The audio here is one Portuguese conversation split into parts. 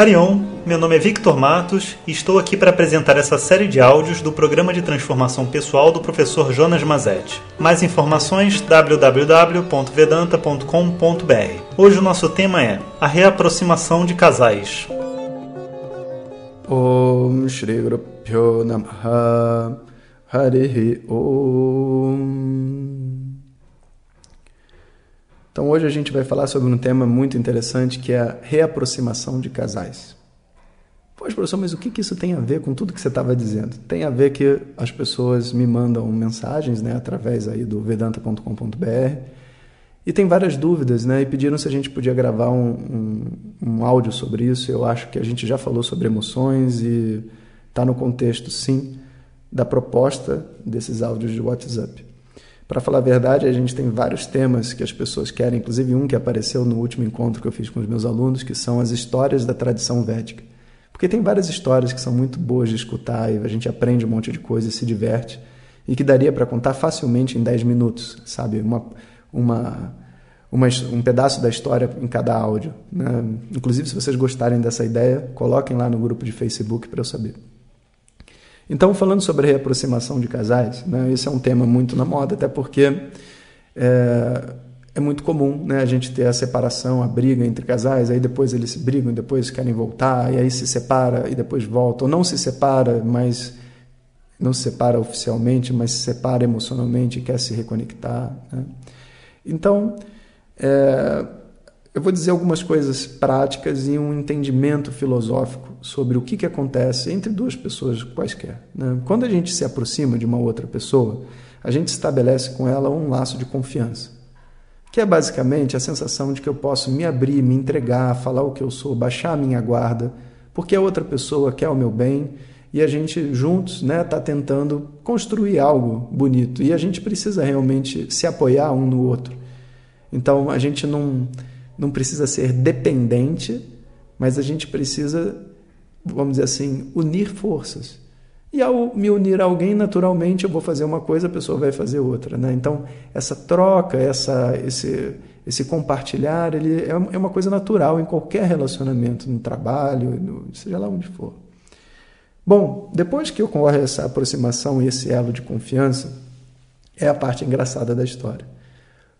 Harion, meu nome é Victor Matos e estou aqui para apresentar essa série de áudios do programa de transformação pessoal do professor Jonas Mazetti. Mais informações www.vedanta.com.br. Hoje o nosso tema é a reaproximação de casais. Om Shri Guru Namaha Harihi Om então hoje a gente vai falar sobre um tema muito interessante que é a reaproximação de casais. Pois, professor, mas o que, que isso tem a ver com tudo que você estava dizendo? Tem a ver que as pessoas me mandam mensagens né, através aí do vedanta.com.br e tem várias dúvidas, né? E pediram se a gente podia gravar um, um, um áudio sobre isso. Eu acho que a gente já falou sobre emoções e está no contexto, sim, da proposta desses áudios de WhatsApp. Para falar a verdade, a gente tem vários temas que as pessoas querem, inclusive um que apareceu no último encontro que eu fiz com os meus alunos, que são as histórias da tradição védica. Porque tem várias histórias que são muito boas de escutar e a gente aprende um monte de coisa e se diverte, e que daria para contar facilmente em 10 minutos, sabe? Uma, uma, uma, um pedaço da história em cada áudio. Né? Inclusive, se vocês gostarem dessa ideia, coloquem lá no grupo de Facebook para eu saber. Então, falando sobre reaproximação de casais, né, esse é um tema muito na moda, até porque é, é, muito comum né, a gente ter a separação, a briga entre casais, aí depois eles se brigam, depois querem voltar, e aí se separa e depois volta, ou não se separa, mas não se separa oficialmente, mas se separa emocionalmente e quer se reconectar. Né? Então, é, eu vou dizer algumas coisas práticas e um entendimento filosófico sobre o que, que acontece entre duas pessoas quaisquer. Né? Quando a gente se aproxima de uma outra pessoa, a gente estabelece com ela um laço de confiança, que é basicamente a sensação de que eu posso me abrir, me entregar, falar o que eu sou, baixar a minha guarda, porque a outra pessoa quer o meu bem e a gente juntos está né, tá tentando construir algo bonito e a gente precisa realmente se apoiar um no outro. Então a gente não não precisa ser dependente, mas a gente precisa, vamos dizer assim, unir forças. E ao me unir a alguém, naturalmente eu vou fazer uma coisa, a pessoa vai fazer outra. Né? Então, essa troca, essa, esse, esse compartilhar, ele é, é uma coisa natural em qualquer relacionamento, no trabalho, no, seja lá onde for. Bom, depois que ocorre essa aproximação e esse elo de confiança, é a parte engraçada da história.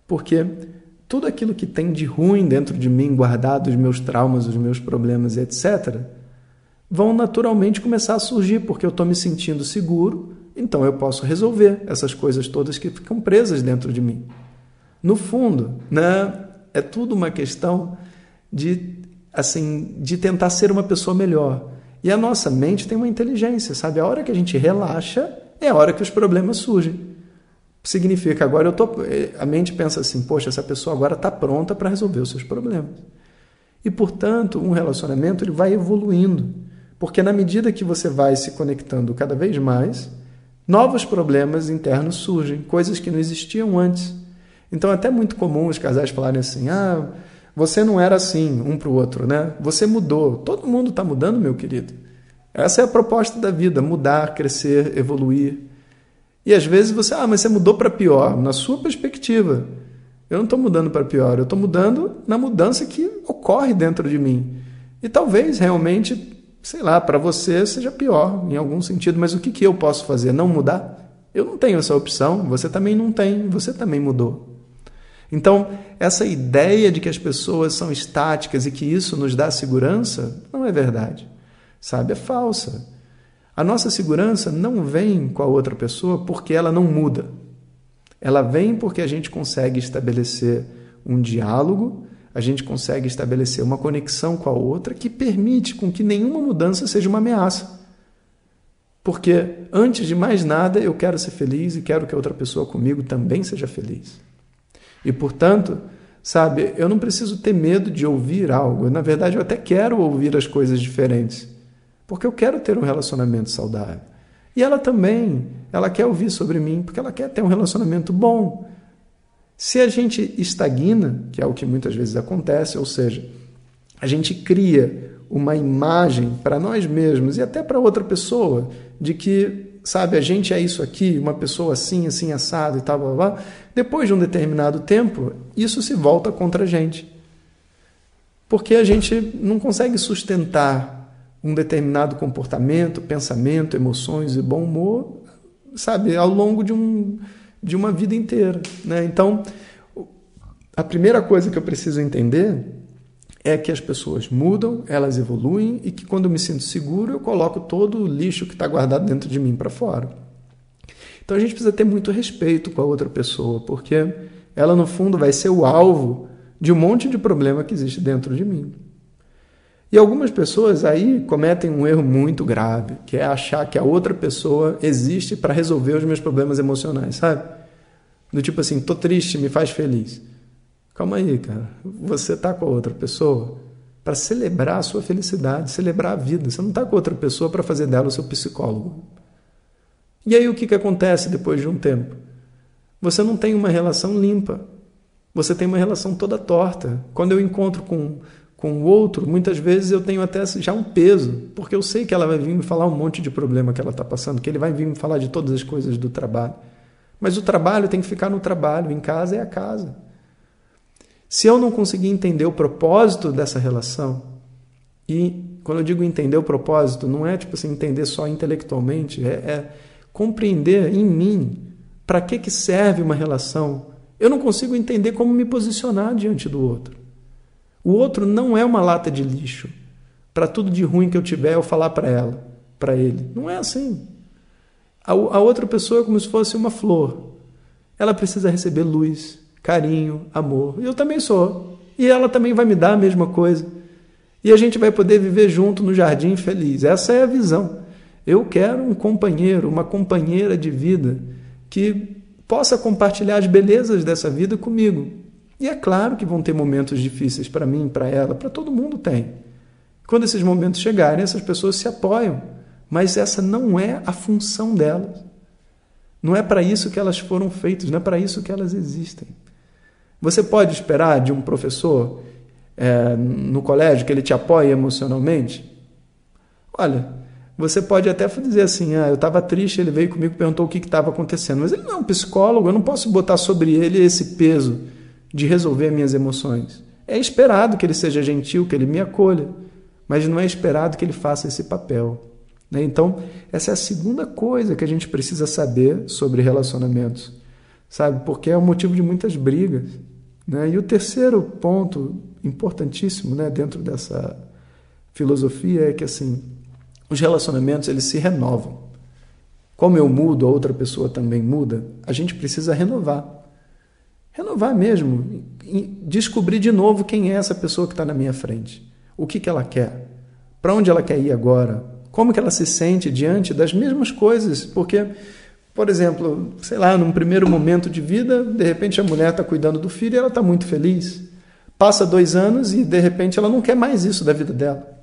Porque tudo aquilo que tem de ruim dentro de mim, guardado os meus traumas, os meus problemas etc., vão naturalmente começar a surgir, porque eu estou me sentindo seguro, então eu posso resolver essas coisas todas que ficam presas dentro de mim. No fundo, né, é tudo uma questão de assim de tentar ser uma pessoa melhor. E a nossa mente tem uma inteligência, sabe? A hora que a gente relaxa é a hora que os problemas surgem. Significa, agora eu tô. Eh, a mente pensa assim: poxa, essa pessoa agora está pronta para resolver os seus problemas. E, portanto, um relacionamento ele vai evoluindo. Porque na medida que você vai se conectando cada vez mais, novos problemas internos surgem, coisas que não existiam antes. Então, é até muito comum os casais falarem assim: ah, você não era assim um para o outro, né? Você mudou. Todo mundo está mudando, meu querido. Essa é a proposta da vida: mudar, crescer, evoluir. E às vezes você, ah, mas você mudou para pior, na sua perspectiva. Eu não estou mudando para pior, eu estou mudando na mudança que ocorre dentro de mim. E talvez realmente, sei lá, para você seja pior em algum sentido, mas o que, que eu posso fazer? Não mudar? Eu não tenho essa opção, você também não tem, você também mudou. Então, essa ideia de que as pessoas são estáticas e que isso nos dá segurança não é verdade. Sabe, é falsa. A nossa segurança não vem com a outra pessoa porque ela não muda. Ela vem porque a gente consegue estabelecer um diálogo, a gente consegue estabelecer uma conexão com a outra que permite com que nenhuma mudança seja uma ameaça. Porque antes de mais nada, eu quero ser feliz e quero que a outra pessoa comigo também seja feliz. E portanto, sabe, eu não preciso ter medo de ouvir algo. Na verdade, eu até quero ouvir as coisas diferentes porque eu quero ter um relacionamento saudável. E ela também, ela quer ouvir sobre mim, porque ela quer ter um relacionamento bom. Se a gente estagna, que é o que muitas vezes acontece, ou seja, a gente cria uma imagem para nós mesmos e até para outra pessoa de que, sabe, a gente é isso aqui, uma pessoa assim, assim, assado e tal, blá, blá, depois de um determinado tempo, isso se volta contra a gente. Porque a gente não consegue sustentar um determinado comportamento, pensamento, emoções e bom humor, sabe, ao longo de, um, de uma vida inteira. Né? Então, a primeira coisa que eu preciso entender é que as pessoas mudam, elas evoluem e que quando eu me sinto seguro, eu coloco todo o lixo que está guardado dentro de mim para fora. Então a gente precisa ter muito respeito com a outra pessoa, porque ela no fundo vai ser o alvo de um monte de problema que existe dentro de mim. E algumas pessoas aí cometem um erro muito grave, que é achar que a outra pessoa existe para resolver os meus problemas emocionais, sabe? Do tipo assim, tô triste, me faz feliz. Calma aí, cara. Você tá com a outra pessoa para celebrar a sua felicidade, celebrar a vida. Você não tá com outra pessoa para fazer dela o seu psicólogo. E aí o que, que acontece depois de um tempo? Você não tem uma relação limpa. Você tem uma relação toda torta. Quando eu encontro com com o outro, muitas vezes eu tenho até já um peso, porque eu sei que ela vai vir me falar um monte de problema que ela está passando, que ele vai vir me falar de todas as coisas do trabalho. Mas o trabalho tem que ficar no trabalho, em casa é a casa. Se eu não conseguir entender o propósito dessa relação, e quando eu digo entender o propósito, não é tipo assim, entender só intelectualmente, é, é compreender em mim para que, que serve uma relação. Eu não consigo entender como me posicionar diante do outro. O outro não é uma lata de lixo. Para tudo de ruim que eu tiver, eu falar para ela, para ele. Não é assim. A, a outra pessoa é como se fosse uma flor. Ela precisa receber luz, carinho, amor. Eu também sou. E ela também vai me dar a mesma coisa. E a gente vai poder viver junto no jardim feliz. Essa é a visão. Eu quero um companheiro, uma companheira de vida que possa compartilhar as belezas dessa vida comigo. E é claro que vão ter momentos difíceis para mim, para ela, para todo mundo tem. Quando esses momentos chegarem, essas pessoas se apoiam, mas essa não é a função delas. Não é para isso que elas foram feitas, não é para isso que elas existem. Você pode esperar de um professor é, no colégio que ele te apoie emocionalmente? Olha, você pode até dizer assim: ah, eu estava triste, ele veio comigo e perguntou o que estava acontecendo, mas ele não é um psicólogo, eu não posso botar sobre ele esse peso de resolver minhas emoções. É esperado que ele seja gentil, que ele me acolha, mas não é esperado que ele faça esse papel. Né? Então, essa é a segunda coisa que a gente precisa saber sobre relacionamentos, sabe? Porque é o motivo de muitas brigas. Né? E o terceiro ponto importantíssimo né, dentro dessa filosofia é que assim os relacionamentos eles se renovam. Como eu mudo, a outra pessoa também muda, a gente precisa renovar. Renovar mesmo, descobrir de novo quem é essa pessoa que está na minha frente, o que, que ela quer, para onde ela quer ir agora, como que ela se sente diante das mesmas coisas, porque, por exemplo, sei lá, num primeiro momento de vida, de repente a mulher está cuidando do filho e ela está muito feliz. Passa dois anos e de repente ela não quer mais isso da vida dela.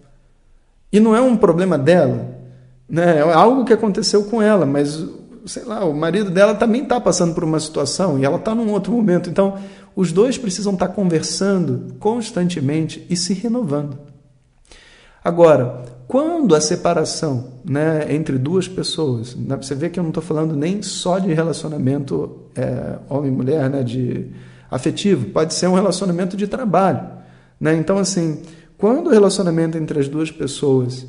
E não é um problema dela, né? é algo que aconteceu com ela, mas sei lá, o marido dela também está passando por uma situação e ela está num outro momento. Então, os dois precisam estar tá conversando constantemente e se renovando. Agora, quando a separação né, entre duas pessoas, né, você vê que eu não estou falando nem só de relacionamento é, homem-mulher, né, de afetivo, pode ser um relacionamento de trabalho. Né? Então, assim, quando o relacionamento entre as duas pessoas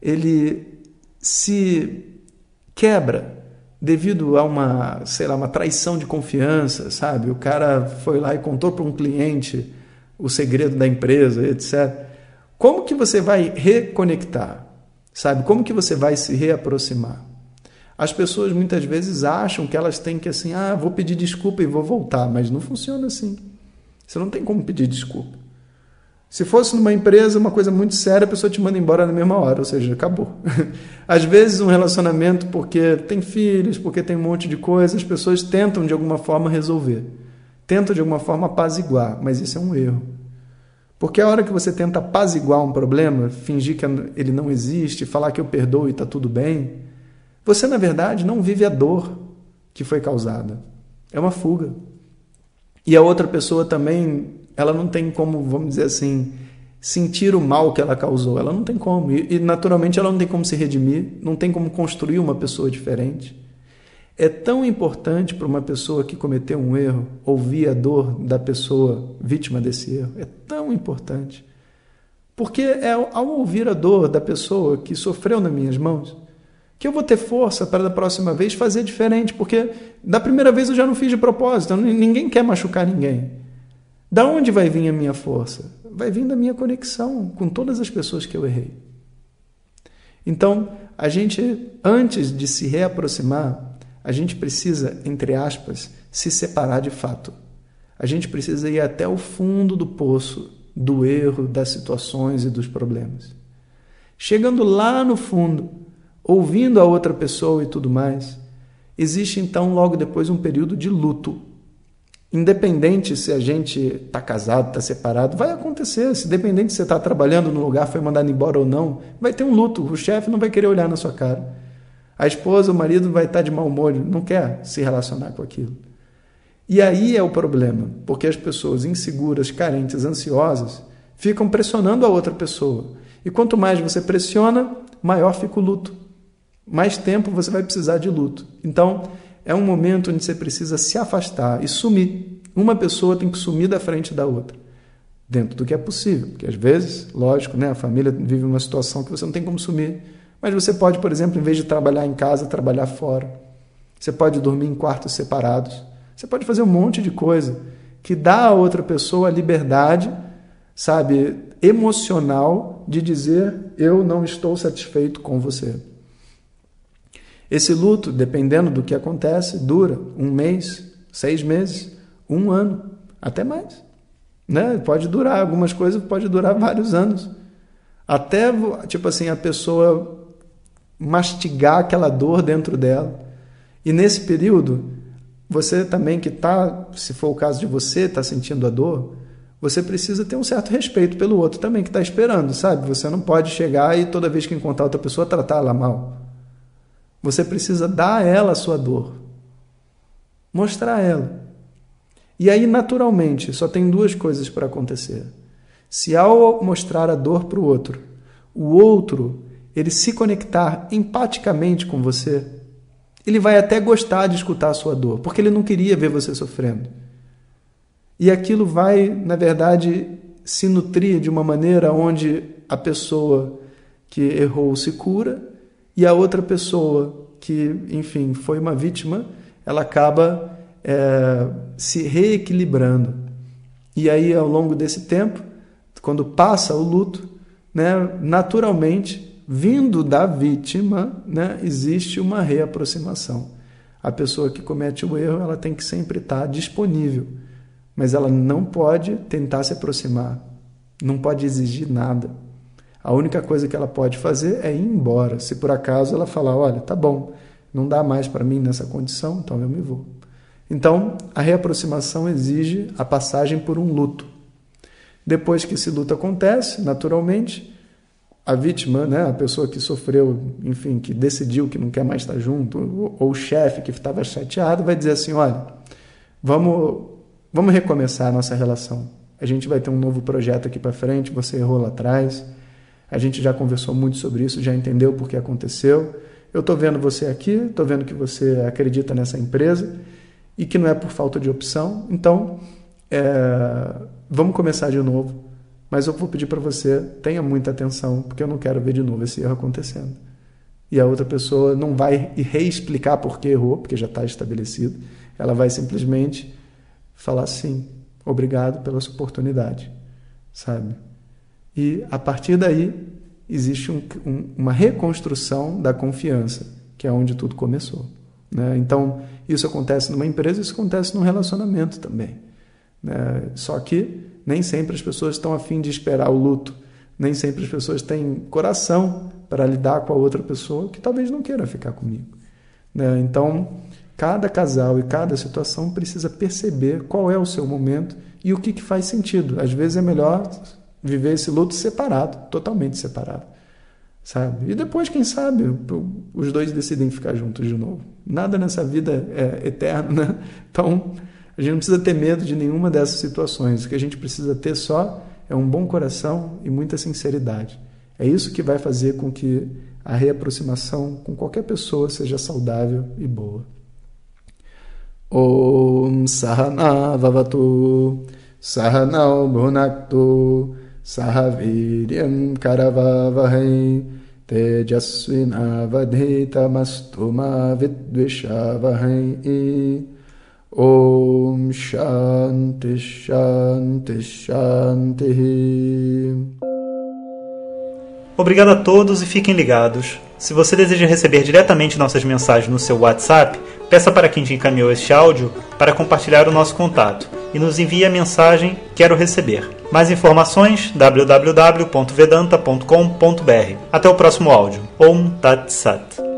ele se quebra devido a uma, sei lá, uma traição de confiança, sabe? O cara foi lá e contou para um cliente o segredo da empresa, etc. Como que você vai reconectar? Sabe? Como que você vai se reaproximar? As pessoas muitas vezes acham que elas têm que assim, ah, vou pedir desculpa e vou voltar, mas não funciona assim. Você não tem como pedir desculpa. Se fosse numa empresa, uma coisa muito séria, a pessoa te manda embora na mesma hora, ou seja, acabou. Às vezes, um relacionamento, porque tem filhos, porque tem um monte de coisas, as pessoas tentam de alguma forma resolver. Tentam de alguma forma apaziguar, mas isso é um erro. Porque a hora que você tenta apaziguar um problema, fingir que ele não existe, falar que eu perdoo e está tudo bem, você, na verdade, não vive a dor que foi causada. É uma fuga. E a outra pessoa também ela não tem como, vamos dizer assim, sentir o mal que ela causou. Ela não tem como. E, naturalmente ela não tem como se redimir, não tem como construir uma pessoa diferente. É tão importante para uma pessoa que cometeu um erro ouvir a dor da pessoa vítima desse erro. É tão importante. Porque é ao ouvir a dor da pessoa que sofreu nas minhas mãos que eu vou ter força para da próxima vez fazer diferente, porque da primeira vez eu já não fiz de propósito, ninguém quer machucar ninguém. Da onde vai vir a minha força? Vai vir da minha conexão com todas as pessoas que eu errei. Então, a gente, antes de se reaproximar, a gente precisa, entre aspas, se separar de fato. A gente precisa ir até o fundo do poço do erro, das situações e dos problemas. Chegando lá no fundo, ouvindo a outra pessoa e tudo mais, existe então logo depois um período de luto. Independente se a gente está casado, está separado, vai acontecer. Se dependente se você está trabalhando no lugar, foi mandado embora ou não, vai ter um luto. O chefe não vai querer olhar na sua cara. A esposa, o marido vai estar tá de mau humor, não quer se relacionar com aquilo. E aí é o problema, porque as pessoas inseguras, carentes, ansiosas ficam pressionando a outra pessoa. E quanto mais você pressiona, maior fica o luto. Mais tempo você vai precisar de luto. Então, é um momento onde você precisa se afastar e sumir. Uma pessoa tem que sumir da frente da outra, dentro do que é possível. Porque às vezes, lógico, né, a família vive uma situação que você não tem como sumir. Mas você pode, por exemplo, em vez de trabalhar em casa, trabalhar fora. Você pode dormir em quartos separados. Você pode fazer um monte de coisa que dá a outra pessoa a liberdade, sabe, emocional de dizer eu não estou satisfeito com você. Esse luto, dependendo do que acontece, dura um mês, seis meses, um ano, até mais. Né? Pode durar, algumas coisas pode durar vários anos. Até, tipo assim, a pessoa mastigar aquela dor dentro dela. E nesse período, você também que está, se for o caso de você, está sentindo a dor, você precisa ter um certo respeito pelo outro também que está esperando, sabe? Você não pode chegar e toda vez que encontrar outra pessoa tratar ela mal. Você precisa dar a ela a sua dor, mostrar a ela. E aí, naturalmente, só tem duas coisas para acontecer. Se ao mostrar a dor para o outro, o outro ele se conectar empaticamente com você, ele vai até gostar de escutar a sua dor, porque ele não queria ver você sofrendo. E aquilo vai, na verdade, se nutrir de uma maneira onde a pessoa que errou se cura e a outra pessoa que, enfim, foi uma vítima, ela acaba é, se reequilibrando. E aí, ao longo desse tempo, quando passa o luto, né, naturalmente vindo da vítima, né, existe uma reaproximação. A pessoa que comete o erro, ela tem que sempre estar disponível, mas ela não pode tentar se aproximar, não pode exigir nada. A única coisa que ela pode fazer é ir embora. Se por acaso ela falar, olha, tá bom, não dá mais para mim nessa condição, então eu me vou. Então, a reaproximação exige a passagem por um luto. Depois que esse luto acontece, naturalmente, a vítima, né, a pessoa que sofreu, enfim, que decidiu que não quer mais estar junto, ou, o chefe que estava chateado, vai dizer assim: olha, vamos, vamos recomeçar a nossa relação. A gente vai ter um novo projeto aqui para frente. Você errou lá atrás. A gente já conversou muito sobre isso, já entendeu por que aconteceu. Eu estou vendo você aqui, estou vendo que você acredita nessa empresa e que não é por falta de opção. Então, é, vamos começar de novo mas eu vou pedir para você, tenha muita atenção, porque eu não quero ver de novo esse erro acontecendo. E a outra pessoa não vai reexplicar por que errou, porque já está estabelecido. Ela vai simplesmente falar sim, obrigado pela sua oportunidade, sabe? E a partir daí existe um, um, uma reconstrução da confiança, que é onde tudo começou. Né? Então, isso acontece numa empresa, isso acontece num relacionamento também. Né? Só que nem sempre as pessoas estão afim de esperar o luto. Nem sempre as pessoas têm coração para lidar com a outra pessoa que talvez não queira ficar comigo. Né? Então, cada casal e cada situação precisa perceber qual é o seu momento e o que, que faz sentido. Às vezes é melhor viver esse luto separado, totalmente separado. Sabe? E depois, quem sabe, os dois decidem ficar juntos de novo. Nada nessa vida é eterno, né? Então, a gente não precisa ter medo de nenhuma dessas situações. O que a gente precisa ter só é um bom coração e muita sinceridade. É isso que vai fazer com que a reaproximação com qualquer pessoa seja saudável e boa. Om Sahana Vavatu Sahanau Bhunaktu karavavahai tejasvinavadhitamastu ma vidvishavahai Om Shanti Shanti Shanti Obrigado a todos e fiquem ligados. Se você deseja receber diretamente nossas mensagens no seu WhatsApp, peça para quem te encaminhou este áudio para compartilhar o nosso contato e nos envie a mensagem Quero receber. Mais informações www.vedanta.com.br. Até o próximo áudio. Om Tat Sat.